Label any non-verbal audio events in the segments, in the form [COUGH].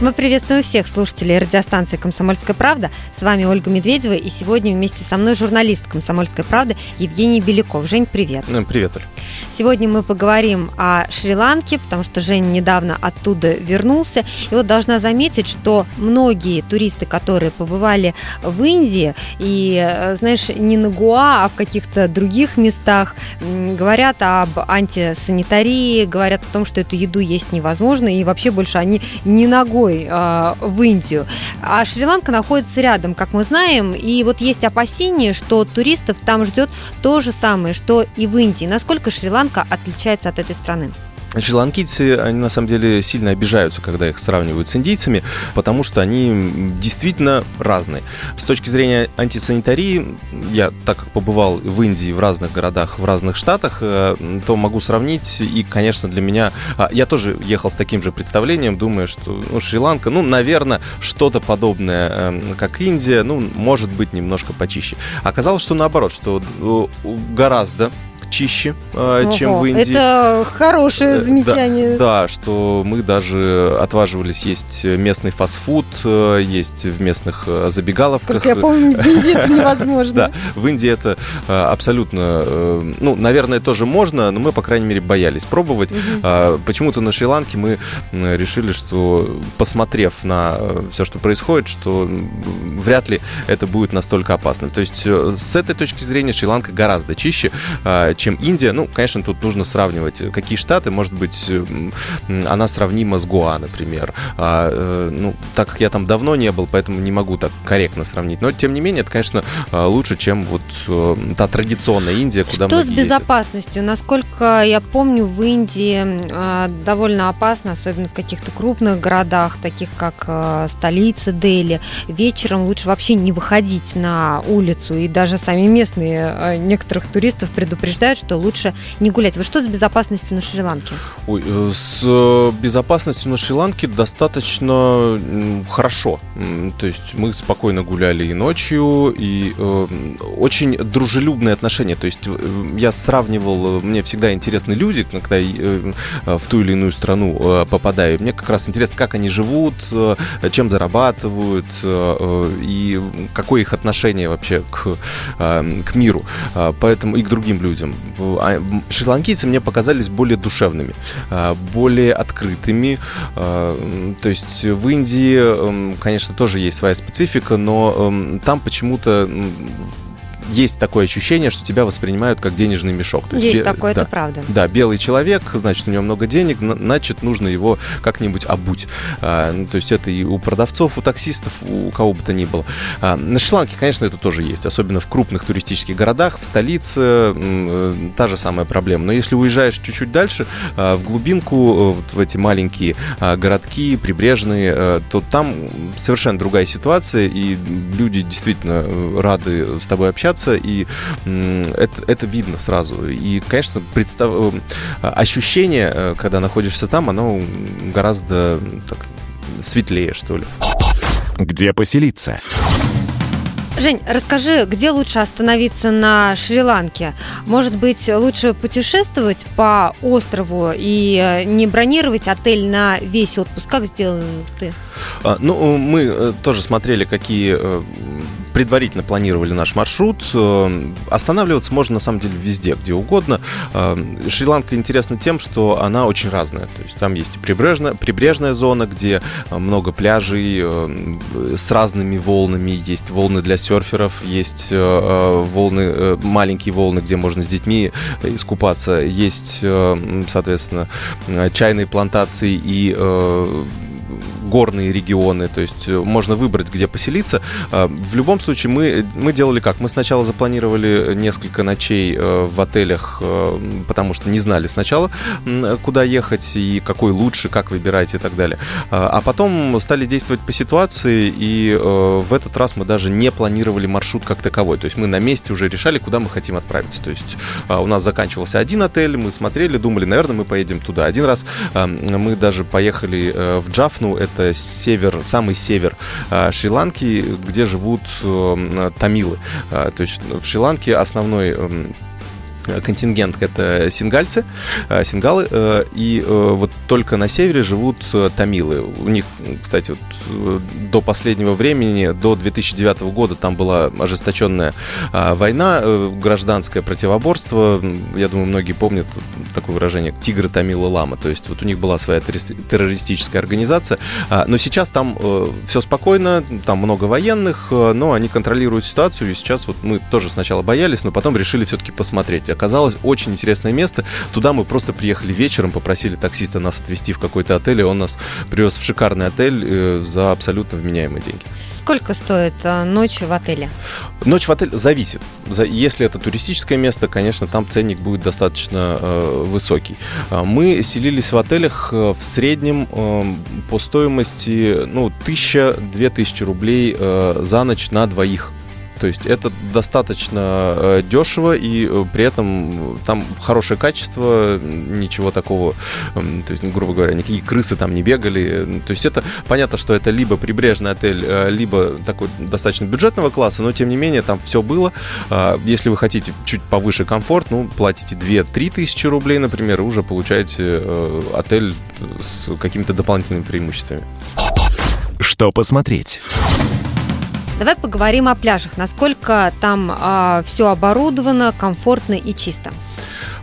Мы приветствуем всех слушателей радиостанции «Комсомольская правда». С вами Ольга Медведева, и сегодня вместе со мной журналист «Комсомольской правды» Евгений Беляков. Жень, привет. Привет, Оль. Сегодня мы поговорим о Шри-Ланке, потому что Жень недавно оттуда вернулся. И вот должна заметить, что многие туристы, которые побывали в Индии, и, э, знаешь, не на Гуа, а в каких-то других местах, говорят об антисанитарии, говорят о том, что эту еду есть невозможно, и вообще больше они не ногой дорогой э, в Индию. А Шри-Ланка находится рядом, как мы знаем, и вот есть опасения, что туристов там ждет то же самое, что и в Индии. Насколько Шри-Ланка отличается от этой страны? Шри-ланкийцы, они на самом деле сильно обижаются, когда их сравнивают с индийцами, потому что они действительно разные. С точки зрения антисанитарии, я так как побывал в Индии, в разных городах, в разных штатах, э, то могу сравнить, и, конечно, для меня... А, я тоже ехал с таким же представлением, думая, что ну, Шри-Ланка, ну, наверное, что-то подобное, эм, как Индия, ну, может быть, немножко почище. Оказалось, что наоборот, что э, гораздо чище, Ого, чем в Индии. Это хорошее э, замечание. Да, да, что мы даже отваживались есть местный фастфуд, э, есть в местных э, забегаловках. Как я помню, в Индии это невозможно. [LAUGHS] Да, в Индии это абсолютно, ну, наверное, тоже можно, но мы, по крайней мере, боялись пробовать. А, почему-то на Шри-Ланке мы решили, что, посмотрев на все, что происходит, что вряд ли это будет настолько опасно. То есть с этой точки зрения Шри-Ланка гораздо чище, а, чем Индия. Ну, конечно, тут нужно сравнивать, какие штаты. Может быть, она сравнима с Гоа, например. А, э, ну, так как я там давно не был, поэтому не могу так корректно сравнить. Но, тем не менее, это, конечно, лучше, чем вот э, та традиционная Индия, куда Что с безопасностью? Ездят. Насколько я помню, в Индии а, довольно опасно, особенно в каких-то крупных городах, таких как э, столица Дели. Вечером лучше вообще не выходить на улицу. И даже сами местные некоторых туристов предупреждают, считают, что лучше не гулять. Вот что с безопасностью на Шри-Ланке? Ой, э, с э, безопасностью на Шри-Ланке достаточно хорошо. То есть мы спокойно гуляли и ночью, и э, очень дружелюбные отношения. То есть я сравнивал, мне всегда интересны люди, когда я в ту или иную страну попадаю. Мне как раз интересно, как они живут, чем зарабатывают, и какое их отношение вообще к, к миру, поэтому и к другим людям. А, шри-ланкийцы мне показались более душевными, а, более открытыми. А, то есть в Индии, конечно, тоже есть своя специфика, но там почему-то есть такое ощущение, что тебя воспринимают как денежный мешок. То есть, есть такое, да, это правда. Да, белый человек, значит, у него много денег, значит, нужно его как-нибудь обуть. А, ну, то есть это и у продавцов, у таксистов, у кого бы то ни было. А, на Шри-Ланке, конечно, это тоже есть, особенно в крупных туристических городах, в столице э, та же самая проблема. Но если уезжаешь чуть-чуть дальше, а, в глубинку, э, вот в эти маленькие а, городки, прибрежные, а, то там совершенно другая ситуация, и люди действительно рады с тобой общаться, общаться, и это, это видно сразу. И, конечно, представ... Э, ощущение, э, когда находишься там, оно гораздо так, светлее, что ли. Где поселиться? Жень, расскажи, где лучше остановиться на Шри-Ланке? Может быть, лучше путешествовать по острову и э, не бронировать отель на весь отпуск? Как сделал ты? А, ну, мы тоже смотрели, какие предварительно планировали наш маршрут. Э, останавливаться можно на самом деле везде, где угодно. Э, Шри-Ланка интересна тем, что она очень разная. То есть там есть и прибрежная, прибрежная зона, где э, много пляжей с разными волнами. Есть волны для серферов, есть волны, маленькие волны, где можно с детьми искупаться. Есть, соответственно, чайные плантации и горные регионы, то есть э, можно выбрать, где поселиться. А, в любом случае, мы, мы делали как? Мы сначала запланировали несколько ночей э, в отелях, э, потому что не знали сначала, куда ехать и какой лучше, как выбирать и так далее. А, а потом стали действовать по ситуации, и в этот раз мы даже не планировали маршрут как таковой. То есть мы на месте уже решали, куда мы хотим отправиться. То есть а, у нас заканчивался один отель, мы смотрели, думали, наверное, мы поедем туда. Один раз мы даже поехали в Джафну, это это север, самый север а, Шри-Ланки, где живут э, тамилы. А, то есть в Шри-Ланке основной эм, контингент это сингальцы, э, сингалы, э, и э, вот только на севере живут тамилы. У них, кстати, вот до последнего времени, до 2009 года там была ожесточенная война, гражданское противоборство. Я думаю, многие помнят такое выражение «тигры, тамилы, лама». То есть вот у них была своя террористическая организация. Но сейчас там все спокойно, там много военных, но они контролируют ситуацию. И сейчас вот мы тоже сначала боялись, но потом решили все-таки посмотреть оказалось очень интересное место. Туда мы просто приехали вечером, попросили таксиста нас отвезти в какой-то отель, и он нас привез в шикарный отель э, за абсолютно вменяемые деньги. Сколько стоит э, ночь в отеле? Ночь в отеле зависит. Если это туристическое место, конечно, там ценник будет достаточно э, высокий. А мы селились в отелях э, в среднем э, по стоимости ну, 1000-2000 рублей э, за ночь на двоих. То есть это достаточно э, дешево и э, при этом там хорошее качество, ничего такого, то есть, грубо говоря, никакие крысы там не бегали. То есть это понятно, что это либо прибрежный отель, э, либо такой достаточно бюджетного класса, но тем не менее там все было. А, если вы хотите чуть повыше комфорт, ну, платите 2-3 тысячи рублей, например, и уже получаете отель с какими-то дополнительными преимуществами. Что посмотреть? Давай поговорим о пляжах. Насколько там а, все оборудовано, комфортно и чисто?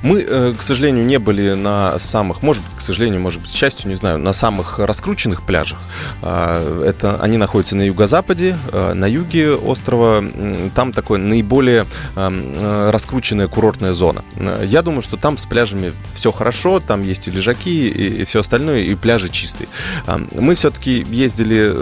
Мы, э, к сожалению, не были на самых, может быть, к сожалению, может быть, к счастью, не знаю, на самых раскрученных пляжах. А, это они находятся на юго-западе, э, на юге острова. Там такое наиболее э, раскрученная курортная зона. Я думаю, что там с пляжами все хорошо, там есть и лежаки, и все остальное, и пляжи чистые. Мы все-таки ездили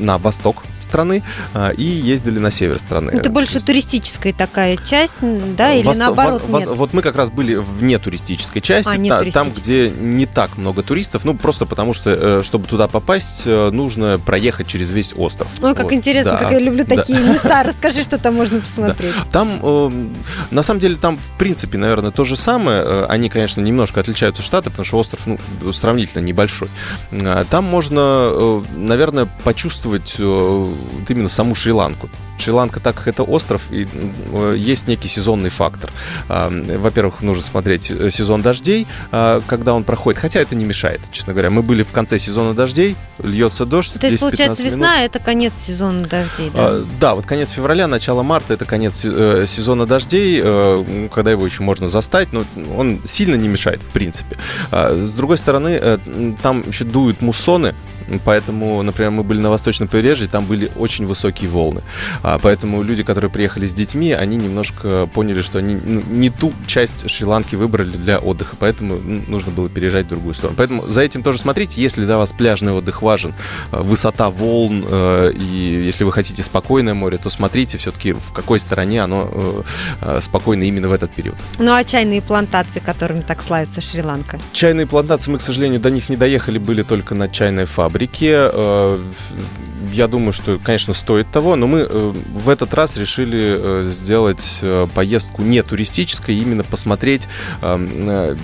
на восток страны а, и ездили на север страны. Это больше туристическая такая часть, да, или Восто- наоборот вос- нет? Вот мы как раз были вне туристической части, а, не та- там, где не так много туристов, ну просто потому что, э, чтобы туда попасть, э, нужно проехать через весь остров. Ой, как вот. интересно, да. как я люблю такие да. места. Расскажи, что там можно посмотреть. Да. Там, э, на самом деле, там в принципе, наверное, то же самое. Они, конечно, немножко отличаются штаты, потому что остров, ну, сравнительно небольшой. Там можно, наверное, почувствовать вот именно саму Шри-Ланку. Шри-Ланка, так как это остров, и э, есть некий сезонный фактор. А, во-первых, нужно смотреть э, сезон дождей, а, когда он проходит, хотя это не мешает, честно говоря. Мы были в конце сезона дождей, льется дождь. То есть, получается, весна минут. это конец сезона дождей, да? А, да, вот конец февраля, начало марта это конец э, сезона дождей, когда его еще можно застать, но он сильно не мешает, в принципе. С другой стороны, там еще дуют муссоны, поэтому, например, мы были на восточном побережье, там были очень высокие волны. А, поэтому люди, которые приехали с детьми, они немножко поняли, что они ну, не ту часть Шри-Ланки выбрали для отдыха, поэтому нужно было переезжать в другую сторону. Поэтому за этим тоже смотрите, если для вас пляжный отдых важен, э, высота волн, э, и если вы хотите спокойное море, то смотрите все-таки, в какой стороне оно э, спокойно именно в этот период. Ну а чайные плантации, которыми так славится Шри-Ланка? Чайные плантации, мы, к сожалению, до них не доехали, были только на чайной фабрике я думаю, что, конечно, стоит того, но мы э, в этот раз решили э, сделать э, поездку не туристической, именно посмотреть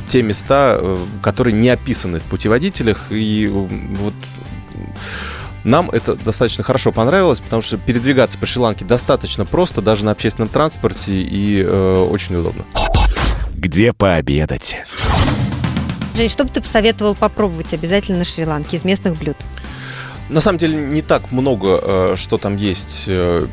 те места, которые не описаны в путеводителях. И вот нам это достаточно хорошо понравилось, потому что передвигаться по Шри-Ланке достаточно просто, даже на общественном транспорте, и э, очень удобно. Где пообедать? Жень, что бы ты посоветовал попробовать обязательно на Шри-Ланке из местных блюд? На самом деле не так много, э, что там есть э,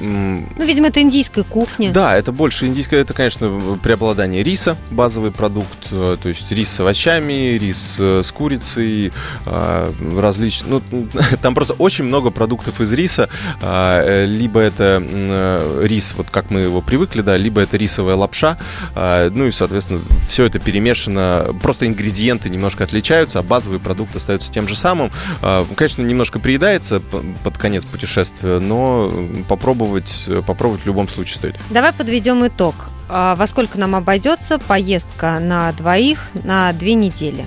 ну, видимо, это индийская кухня. Да, это больше индийская. Это, конечно, преобладание риса, базовый продукт. Э, то есть рис с овощами, рис э, с курицей, э, различные... Ну, [LAUGHS] там просто очень много продуктов из риса. Либо это рис, вот как мы его привыкли, да, либо это рисовая лапша. Ну и, соответственно, все это перемешано. Просто ингредиенты немножко отличаются, а базовый продукт остается тем же самым. Конечно, немножко приедается под конец путешествия, но попробовать попробовать, э, попробовать в любом случае стоит. Давай подведем итог. А, во сколько нам обойдется поездка на двоих на две недели?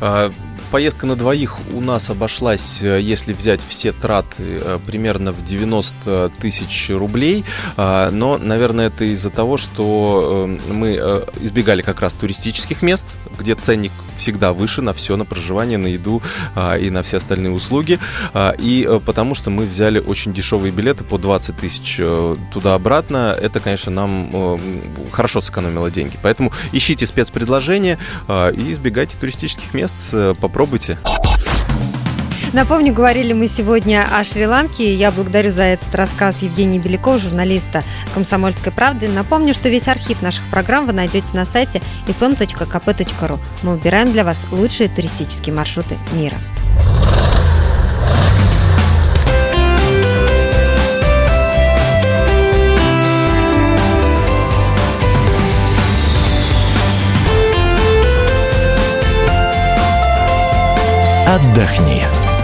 А, поездка на двоих у нас обошлась, э, если взять все траты, э, примерно в 90 тысяч рублей. А, но, наверное, это из-за того, что мы избегали как раз туристических мест, где ценник всегда выше на все, на проживание, на еду а, и на все остальные услуги. А, и а, потому что мы взяли очень дешевые билеты по 20 тысяч а, туда-обратно, это, конечно, нам а, хорошо сэкономило деньги. Поэтому ищите спецпредложения а, и избегайте туристических мест, а, попробуйте. Напомню, говорили мы сегодня о Шри-Ланке. Я благодарю за этот рассказ Евгения Белякова, журналиста «Комсомольской правды». Напомню, что весь архив наших программ вы найдете на сайте fm.kp.ru. Мы убираем для вас лучшие туристические маршруты мира.